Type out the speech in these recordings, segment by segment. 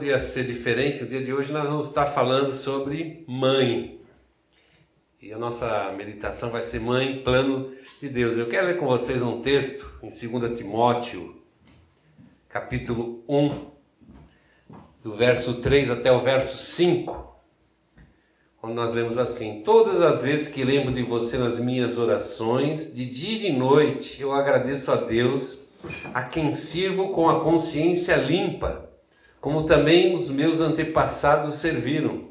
podia ser diferente, no dia de hoje nós vamos estar falando sobre mãe. E a nossa meditação vai ser Mãe, Plano de Deus. Eu quero ler com vocês um texto em 2 Timóteo, capítulo 1, do verso 3 até o verso 5, onde nós lemos assim: Todas as vezes que lembro de você nas minhas orações, de dia e de noite, eu agradeço a Deus, a quem sirvo com a consciência limpa como também os meus antepassados serviram.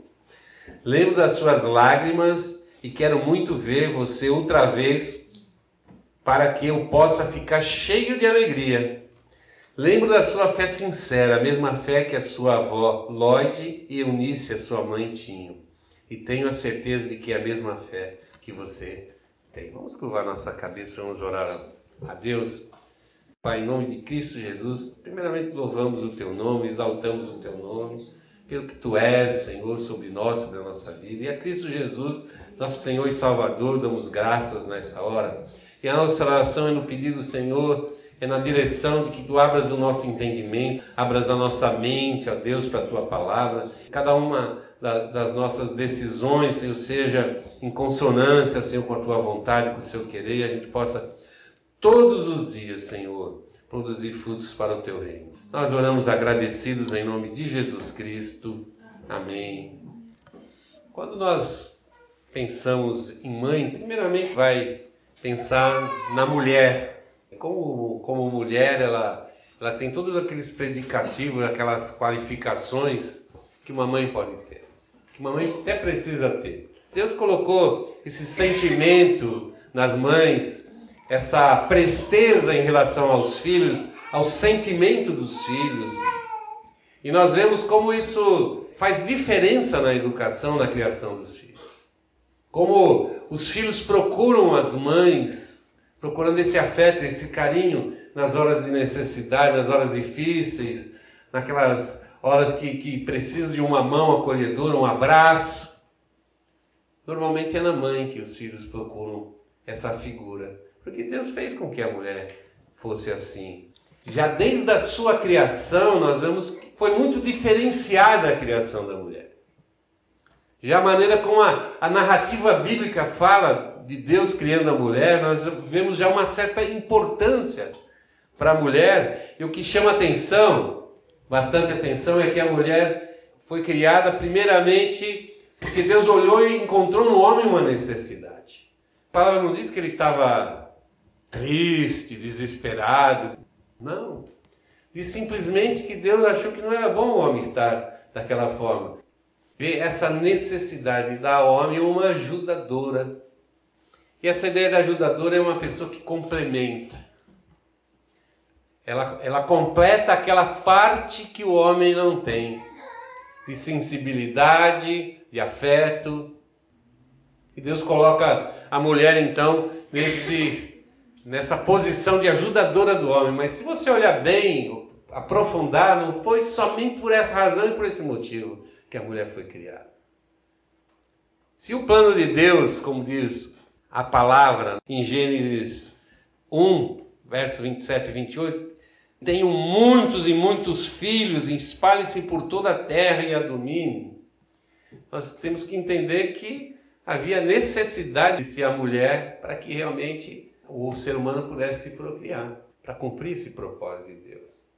Lembro das suas lágrimas e quero muito ver você outra vez para que eu possa ficar cheio de alegria. Lembro da sua fé sincera, a mesma fé que a sua avó Lloyd e Eunice, a sua mãe, tinham. E tenho a certeza de que é a mesma fé que você tem. Vamos curvar nossa cabeça, vamos orar a Deus. Pai, em nome de Cristo Jesus, primeiramente louvamos o Teu nome, exaltamos o Teu nome, pelo que Tu és, Senhor, sobre nós, sobre a nossa vida. E a Cristo Jesus, nosso Senhor e Salvador, damos graças nessa hora. E a nossa oração é no pedido, Senhor, é na direção de que Tu abras o nosso entendimento, abras a nossa mente, ó Deus, para a Tua palavra. Cada uma das nossas decisões, Senhor, seja em consonância, Senhor, com a Tua vontade, com o Seu querer, a gente possa todos os dias, Senhor, produzir frutos para o teu reino. Nós oramos agradecidos em nome de Jesus Cristo. Amém. Quando nós pensamos em mãe, primeiramente vai pensar na mulher. Como, como mulher, ela, ela tem todos aqueles predicativos, aquelas qualificações que uma mãe pode ter, que uma mãe até precisa ter. Deus colocou esse sentimento nas mães essa presteza em relação aos filhos, ao sentimento dos filhos. E nós vemos como isso faz diferença na educação, na criação dos filhos. Como os filhos procuram as mães, procurando esse afeto, esse carinho nas horas de necessidade, nas horas difíceis, naquelas horas que, que precisam de uma mão acolhedora, um abraço. Normalmente é na mãe que os filhos procuram essa figura. Porque Deus fez com que a mulher fosse assim. Já desde a sua criação, nós vemos que foi muito diferenciada a criação da mulher. Já a maneira como a, a narrativa bíblica fala de Deus criando a mulher, nós vemos já uma certa importância para a mulher. E o que chama atenção, bastante atenção, é que a mulher foi criada primeiramente porque Deus olhou e encontrou no homem uma necessidade. A palavra não diz que ele estava triste, desesperado. Não. Diz simplesmente que Deus achou que não era bom o homem estar daquela forma. Vê essa necessidade ao homem uma ajudadora. E essa ideia da ajudadora é uma pessoa que complementa. Ela, ela completa aquela parte que o homem não tem, de sensibilidade, de afeto. E Deus coloca a mulher então nesse nessa posição de ajudadora do homem, mas se você olhar bem, aprofundar, não foi somente por essa razão e por esse motivo que a mulher foi criada. Se o plano de Deus, como diz a palavra em Gênesis 1, verso 27 e 28, tenho muitos e muitos filhos, espalhe-se por toda a terra e a domine. Nós temos que entender que havia necessidade de ser a mulher para que realmente o ser humano pudesse se procriar, para cumprir esse propósito de Deus.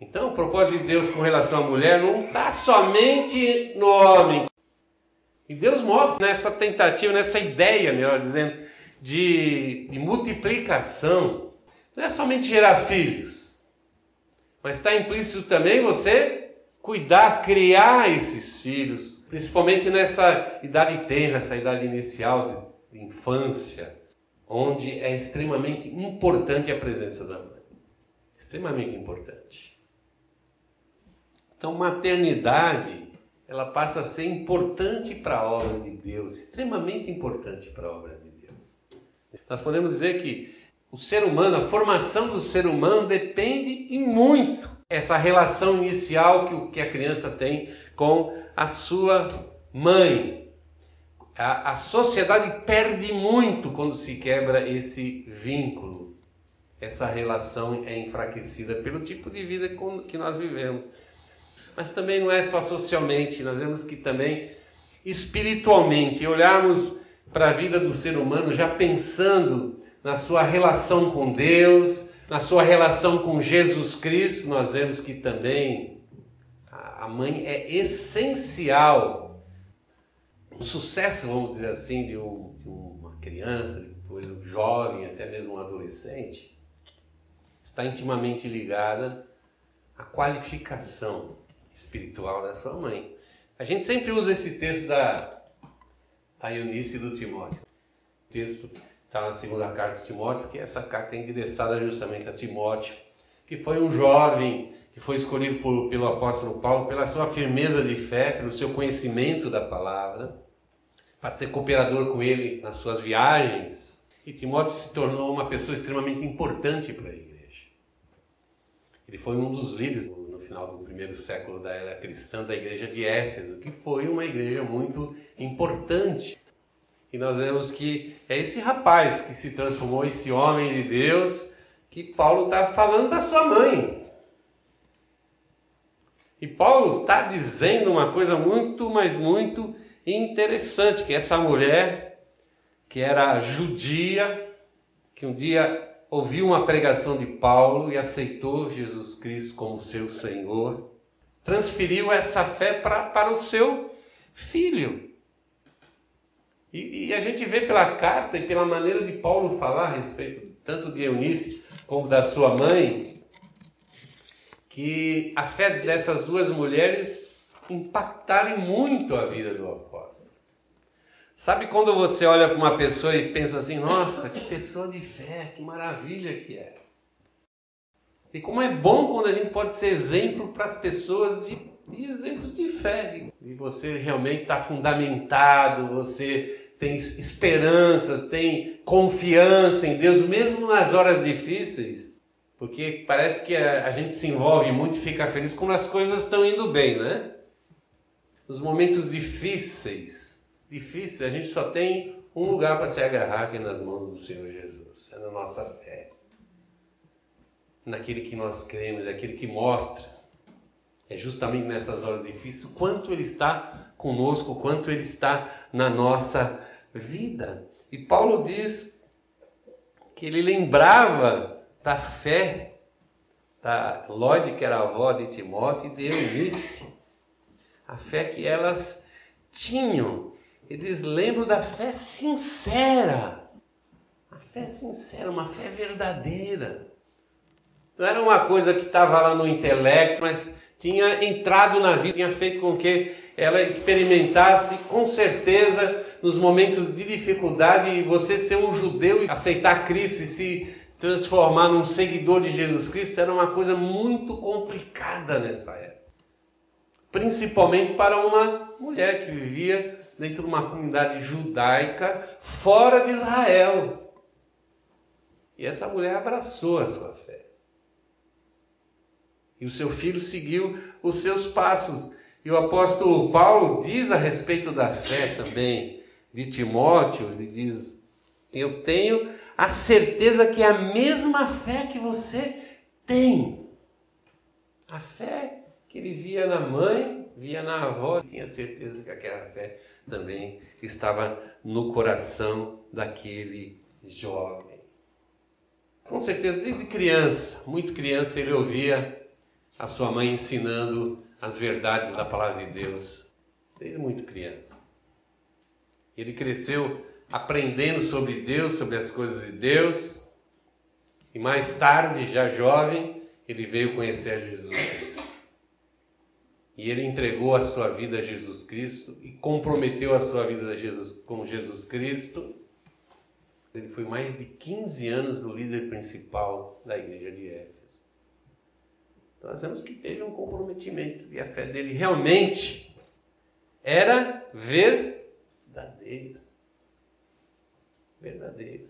Então, o propósito de Deus com relação à mulher não está somente no homem. E Deus mostra nessa tentativa, nessa ideia, melhor dizendo, de, de multiplicação. Não é somente gerar filhos, mas está implícito também você cuidar, criar esses filhos, principalmente nessa idade tenra, essa idade inicial de, de infância onde é extremamente importante a presença da mãe. Extremamente importante. Então, maternidade, ela passa a ser importante para a obra de Deus, extremamente importante para a obra de Deus. Nós podemos dizer que o ser humano, a formação do ser humano depende em muito essa relação inicial que a criança tem com a sua mãe, a, a sociedade perde muito quando se quebra esse vínculo. Essa relação é enfraquecida pelo tipo de vida que nós vivemos. mas também não é só socialmente, nós vemos que também espiritualmente, olharmos para a vida do ser humano já pensando na sua relação com Deus, na sua relação com Jesus Cristo, nós vemos que também a mãe é essencial. O sucesso, vamos dizer assim, de, um, de uma criança, depois um jovem, até mesmo um adolescente, está intimamente ligada à qualificação espiritual da sua mãe. A gente sempre usa esse texto da, da Eunice e do Timóteo. O texto está na segunda carta de Timóteo, que essa carta é endereçada justamente a Timóteo, que foi um jovem que foi escolhido por, pelo apóstolo Paulo pela sua firmeza de fé, pelo seu conhecimento da palavra, para ser cooperador com ele nas suas viagens. E Timóteo se tornou uma pessoa extremamente importante para a igreja. Ele foi um dos líderes no final do primeiro século da era cristã da igreja de Éfeso, que foi uma igreja muito importante. E nós vemos que é esse rapaz que se transformou, esse homem de Deus, que Paulo está falando da sua mãe. E Paulo está dizendo uma coisa muito, mas muito interessante, que essa mulher, que era judia, que um dia ouviu uma pregação de Paulo e aceitou Jesus Cristo como seu Senhor, transferiu essa fé pra, para o seu filho. E, e, a gente vê pela carta e pela maneira de Paulo falar a respeito tanto de Eunice como da sua mãe, que a fé dessas duas mulheres impactaram muito a vida do apóstolo. Sabe quando você olha para uma pessoa e pensa assim, nossa, que pessoa de fé, que maravilha que é. E como é bom quando a gente pode ser exemplo para as pessoas de, de exemplos de fé, de você realmente estar tá fundamentado, você tem esperança, tem confiança em Deus, mesmo nas horas difíceis. Porque parece que a, a gente se envolve muito e fica feliz quando as coisas estão indo bem, né? Nos momentos difíceis, difíceis, a gente só tem um lugar para se agarrar que nas mãos do Senhor Jesus, é na nossa fé. Naquele que nós cremos, aquele que mostra. É justamente nessas horas difíceis quanto Ele está conosco, quanto Ele está na nossa vida. E Paulo diz que ele lembrava da fé da Lloyd, que era a avó de Timóteo, e de Eunice. A fé que elas tinham. Eles lembram da fé sincera. A fé sincera, uma fé verdadeira. Não era uma coisa que estava lá no intelecto, mas tinha entrado na vida, tinha feito com que ela experimentasse com certeza nos momentos de dificuldade você ser um judeu e aceitar Cristo e se transformar num seguidor de Jesus Cristo era uma coisa muito complicada nessa época. Principalmente para uma mulher que vivia dentro de uma comunidade judaica fora de Israel. E essa mulher abraçou a sua fé. E o seu filho seguiu os seus passos. E o apóstolo Paulo diz a respeito da fé também de Timóteo, ele diz: Eu tenho a certeza que é a mesma fé que você tem. A fé que ele via na mãe, via na avó, tinha certeza que aquela fé também estava no coração daquele jovem. Com certeza, desde criança, muito criança, ele ouvia a sua mãe ensinando as verdades da palavra de Deus, desde muito criança. Ele cresceu aprendendo sobre Deus, sobre as coisas de Deus. E mais tarde, já jovem, ele veio conhecer Jesus. E ele entregou a sua vida a Jesus Cristo e comprometeu a sua vida Jesus, com Jesus Cristo. Ele foi mais de 15 anos o líder principal da igreja de Éfeso. Então nós vemos que teve um comprometimento e a fé dele realmente era verdadeira verdadeira.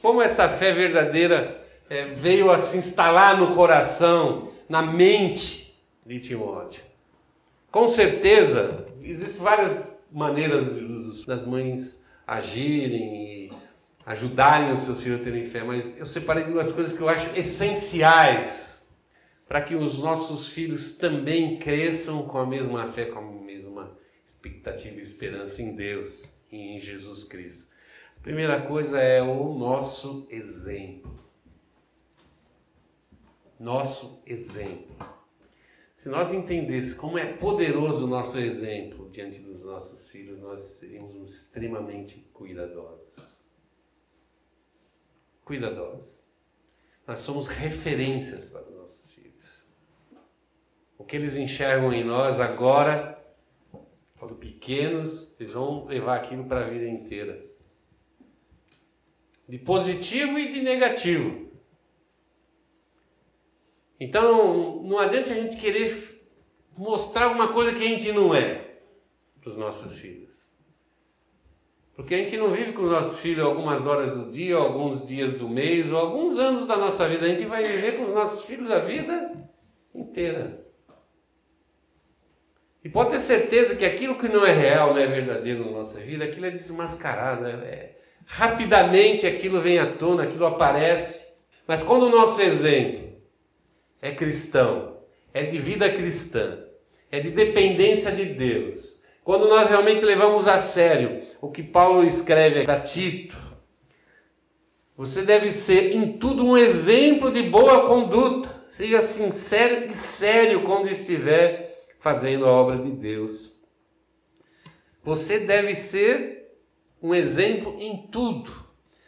Como essa fé verdadeira é, veio a se instalar no coração, na mente de Timóteo. Com certeza, existem várias maneiras das mães agirem e ajudarem os seus filhos a terem fé, mas eu separei duas coisas que eu acho essenciais para que os nossos filhos também cresçam com a mesma fé, com a mesma expectativa e esperança em Deus e em Jesus Cristo. A primeira coisa é o nosso exemplo. Nosso exemplo. Se nós entendêssemos como é poderoso o nosso exemplo diante dos nossos filhos, nós seríamos extremamente cuidadosos. Cuidadosos. Nós somos referências para os nossos filhos. O que eles enxergam em nós agora, quando pequenos, eles vão levar aquilo para a vida inteira. De positivo e de negativo. Então, não adianta a gente querer mostrar alguma coisa que a gente não é para os nossos filhos. Porque a gente não vive com os nossos filhos algumas horas do dia, alguns dias do mês, ou alguns anos da nossa vida. A gente vai viver com os nossos filhos a vida inteira. E pode ter certeza que aquilo que não é real, não é verdadeiro na nossa vida, aquilo é desmascarado. É, é, rapidamente aquilo vem à tona, aquilo aparece. Mas quando o nosso exemplo é cristão, é de vida cristã, é de dependência de Deus. Quando nós realmente levamos a sério o que Paulo escreve para Tito, você deve ser em tudo um exemplo de boa conduta. Seja sincero e sério quando estiver fazendo a obra de Deus. Você deve ser um exemplo em tudo.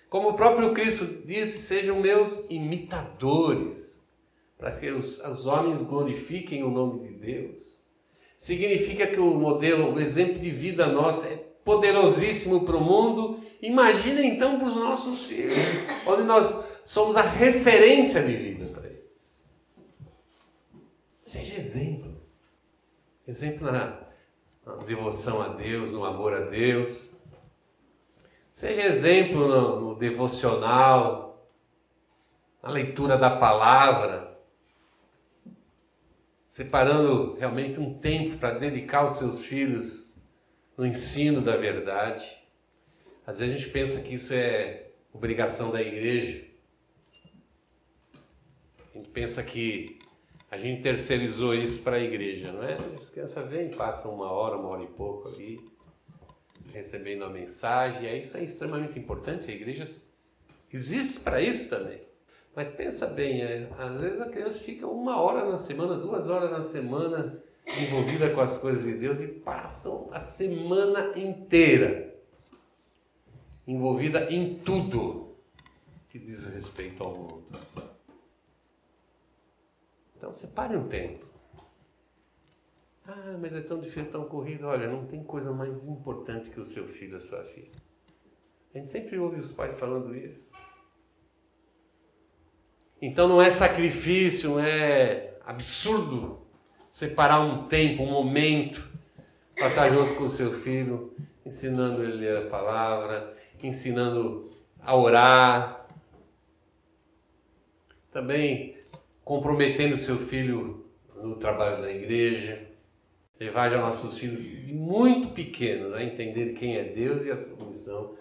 Como o próprio Cristo disse, sejam meus imitadores para que os, os homens glorifiquem o nome de Deus. Significa que o modelo, o exemplo de vida nosso é poderosíssimo para o mundo. Imagina então para os nossos filhos, onde nós somos a referência de vida para eles. Seja exemplo. Exemplo na, na devoção a Deus, no amor a Deus. Seja exemplo no, no devocional, na leitura da palavra separando realmente um tempo para dedicar os seus filhos no ensino da verdade. Às vezes a gente pensa que isso é obrigação da igreja. A gente pensa que a gente terceirizou isso para a igreja, não é? As crianças vêm, passam uma hora, uma hora e pouco ali, recebendo a mensagem. É isso é extremamente importante. A igreja existe para isso também. Mas pensa bem, é, às vezes a criança fica uma hora na semana, duas horas na semana envolvida com as coisas de Deus e passam a semana inteira envolvida em tudo que diz respeito ao mundo. Então separe um tempo. Ah, mas é tão difícil, tão corrido. Olha, não tem coisa mais importante que o seu filho, a sua filha. A gente sempre ouve os pais falando isso. Então não é sacrifício, não é absurdo separar um tempo, um momento para estar junto com o seu filho, ensinando ele a palavra, ensinando a orar. Também comprometendo seu filho no trabalho da igreja. Levar já nossos filhos de muito pequenos a entender quem é Deus e a sua missão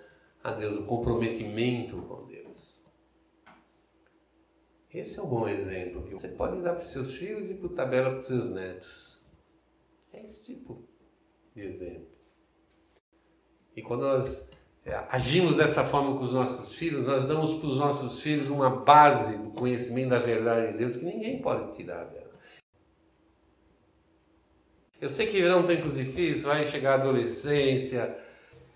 a Deus, o comprometimento. Esse é um bom exemplo que você pode dar para os seus filhos e por tabela para os seus netos. É esse tipo de exemplo. E quando nós é, agimos dessa forma com os nossos filhos, nós damos para os nossos filhos uma base do conhecimento da verdade de Deus que ninguém pode tirar dela. Eu sei que virão tempos difíceis, vai chegar a adolescência,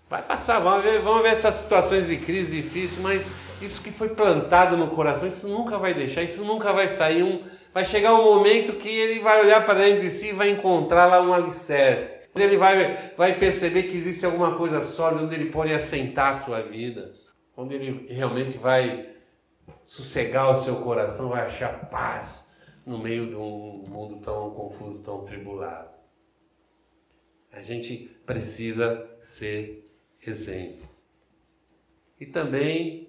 vai passar, vamos ver, vamos ver essas situações de crise difíceis, mas isso que foi plantado no coração, isso nunca vai deixar, isso nunca vai sair. Um, vai chegar um momento que ele vai olhar para dentro de si e vai encontrar lá um alicerce. Ele vai, vai perceber que existe alguma coisa sólida onde ele pode assentar a sua vida, onde ele realmente vai sossegar o seu coração, vai achar paz no meio de um mundo tão confuso, tão tribulado. A gente precisa ser exemplo. E também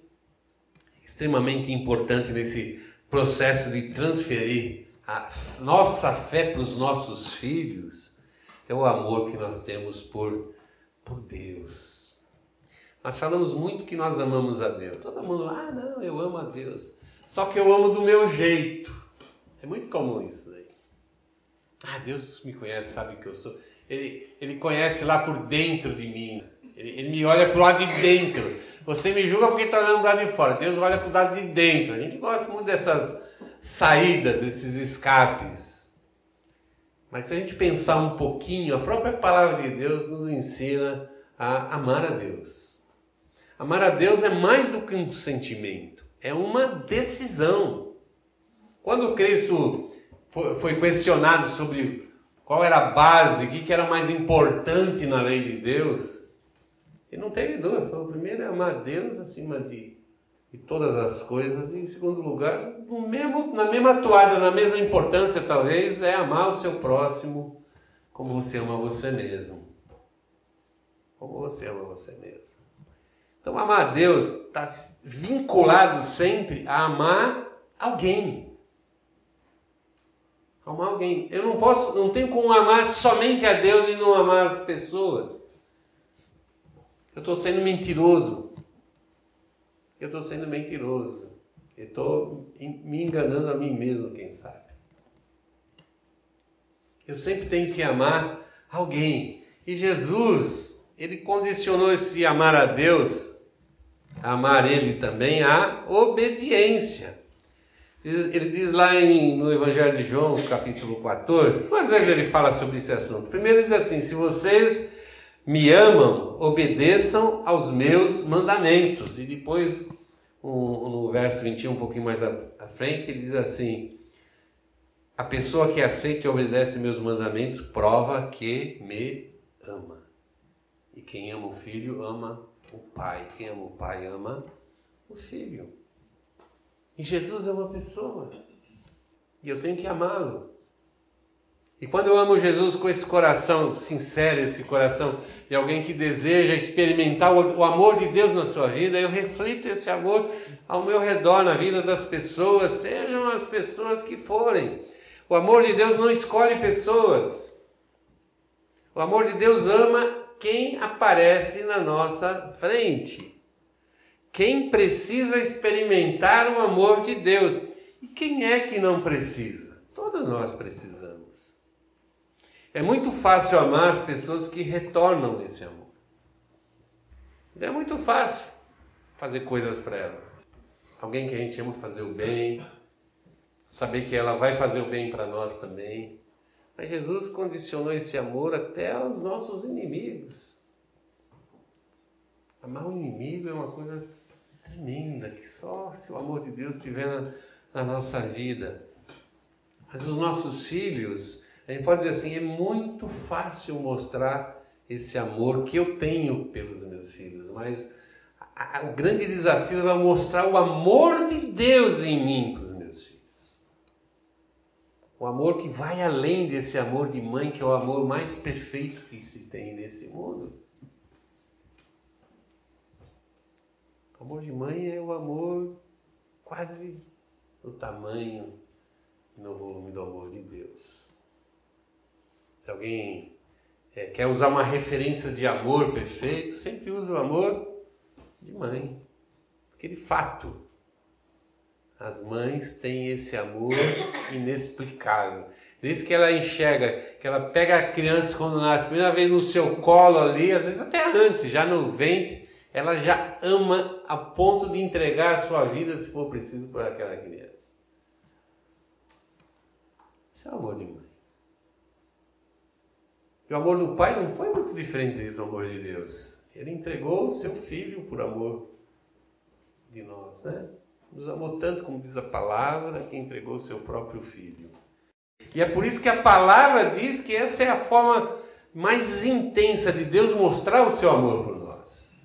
extremamente importante nesse processo de transferir a nossa fé para os nossos filhos é o amor que nós temos por, por Deus. Nós falamos muito que nós amamos a Deus. Todo mundo, ah, não, eu amo a Deus. Só que eu amo do meu jeito. É muito comum isso daí. Ah, Deus me conhece, sabe que eu sou. Ele, ele conhece lá por dentro de mim. Ele, ele me olha para o lado de dentro. Você me julga porque está olhando para lado de fora. Deus olha para o lado de dentro. A gente gosta muito dessas saídas, desses escapes. Mas se a gente pensar um pouquinho, a própria palavra de Deus nos ensina a amar a Deus. Amar a Deus é mais do que um sentimento, é uma decisão. Quando Cristo foi questionado sobre qual era a base, o que era mais importante na lei de Deus, ele não teve dúvida. Falou: primeiro é amar Deus acima de, de todas as coisas, e em segundo lugar, mesmo, na mesma toada, na mesma importância, talvez, é amar o seu próximo como você ama você mesmo. Como você ama você mesmo. Então, amar Deus está vinculado sempre a amar alguém. Amar alguém. Eu não posso, não tenho como amar somente a Deus e não amar as pessoas. Eu estou sendo mentiroso. Eu estou sendo mentiroso. Eu estou me enganando a mim mesmo, quem sabe. Eu sempre tenho que amar alguém. E Jesus, ele condicionou esse amar a Deus, amar ele também, à obediência. Ele diz lá em, no Evangelho de João, capítulo 14, duas vezes ele fala sobre esse assunto. Primeiro ele diz assim: se vocês me amam, obedeçam aos meus mandamentos. E depois, no verso 21, um pouquinho mais à frente, ele diz assim: A pessoa que aceita e obedece meus mandamentos prova que me ama. E quem ama o filho ama o pai. Quem ama o pai ama o filho. E Jesus é uma pessoa. E eu tenho que amá-lo. E quando eu amo Jesus com esse coração sincero, esse coração de alguém que deseja experimentar o, amor de Deus na sua vida, eu reflito esse amor ao meu redor, na vida das pessoas, sejam as pessoas que forem. O amor de Deus não escolhe pessoas. O amor de Deus ama quem aparece na nossa frente. Quem precisa experimentar o amor de Deus. E quem é que não precisa? Todos nós precisamos. É muito fácil amar as pessoas que retornam esse amor. É muito fácil fazer coisas para ela. Alguém que a gente ama fazer o bem, saber que ela vai fazer o bem para nós também. Mas Jesus condicionou esse amor até aos nossos inimigos. Amar o inimigo é uma coisa tremenda, que só se o amor de Deus estiver na, na nossa vida. Mas os nossos filhos, a gente pode dizer assim: é muito fácil mostrar esse amor que eu tenho pelos meus filhos, mas a, a, o grande desafio é mostrar o amor de Deus em mim para os meus filhos. O amor que vai além desse amor de mãe, que é o amor mais perfeito que se tem nesse mundo. O amor de mãe é o amor quase do tamanho e no volume do amor de Deus. Se alguém é, quer usar uma referência de amor perfeito, sempre usa o amor de mãe. Porque de fato, as mães têm esse amor inexplicável. Desde que ela enxerga, que ela pega a criança quando nasce, a primeira vez no seu colo ali, às vezes até antes, já no ventre, ela já ama a ponto de entregar a sua vida, se for preciso, para aquela criança. Isso é amor de mãe. E o amor do Pai não foi muito diferente desse amor de Deus. Ele entregou o seu filho por amor de nós, né? Nos amou tanto, como diz a palavra, que entregou o seu próprio filho. E é por isso que a palavra diz que essa é a forma mais intensa de Deus mostrar o seu amor por nós.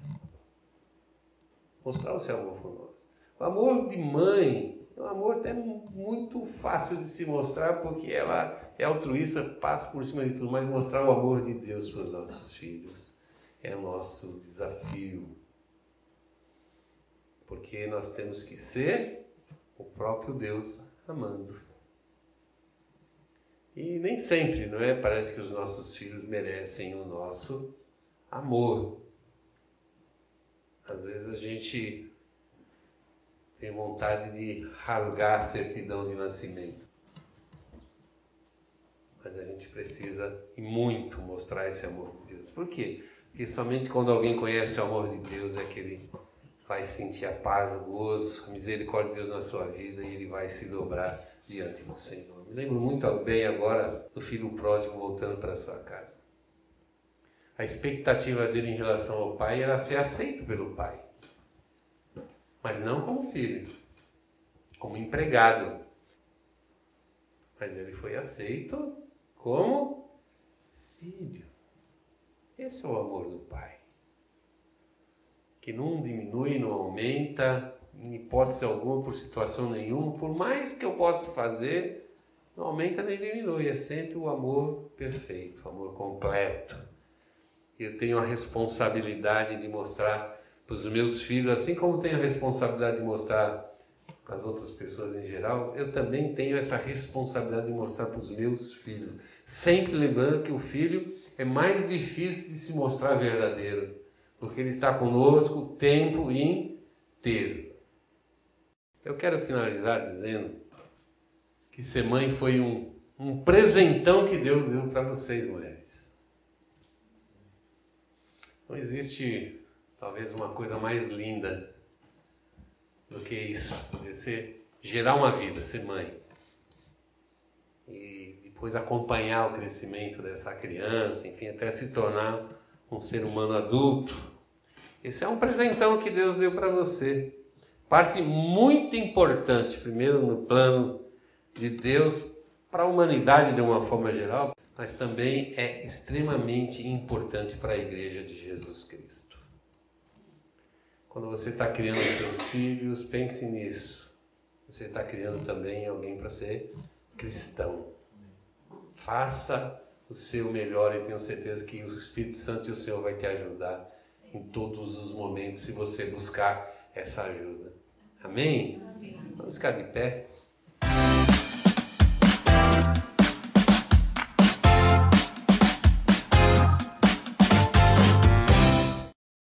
Mostrar o seu amor por nós. O amor de mãe é um amor até muito fácil de se mostrar, porque ela é altruísta, passa por cima de tudo, mas mostrar o amor de Deus para os nossos filhos é nosso desafio. Porque nós temos que ser o próprio Deus amando. E nem sempre, não é? Parece que os nossos filhos merecem o nosso amor. Às vezes a gente tem vontade de rasgar a certidão de nascimento. Mas a gente precisa e muito mostrar esse amor de Deus. Por quê? Porque somente quando alguém conhece o amor de Deus é que ele vai sentir a paz, o gozo, a misericórdia de Deus na sua vida e ele vai se dobrar diante do Senhor. Me lembro muito bem agora do filho pródigo voltando para sua casa. A expectativa dele em relação ao pai era ser aceito pelo pai, mas não como filho, como empregado. Mas ele foi aceito como filho. Esse é o amor do pai. Que não diminui, não aumenta, em hipótese alguma, por situação nenhuma, por mais que eu possa fazer, não aumenta nem diminui, é sempre o amor perfeito, o amor completo. Eu tenho a responsabilidade de mostrar para os meus filhos, assim como tenho a responsabilidade de mostrar para as outras pessoas em geral, eu também tenho essa responsabilidade de mostrar para os meus filhos. Sempre lembrando que o filho é mais difícil de se mostrar verdadeiro, porque ele está conosco o tempo inteiro. Eu quero finalizar dizendo que ser mãe foi um, um presentão que Deus deu para vocês, mulheres. Não existe talvez uma coisa mais linda do que isso, ser gerar uma vida, ser mãe. E depois acompanhar o crescimento dessa criança, enfim, até se tornar um ser humano adulto. Esse é um presentão que Deus deu para você. Parte muito importante, primeiro no plano de Deus para a humanidade de uma forma geral, mas também é extremamente importante para a Igreja de Jesus Cristo. Quando você está criando seus filhos, pense nisso. Você está criando também alguém para ser cristão. Faça o seu melhor e tenho certeza que o Espírito Santo e o Senhor vai te ajudar em todos os momentos se você buscar essa ajuda. Amém? Amém. Vamos ficar de pé.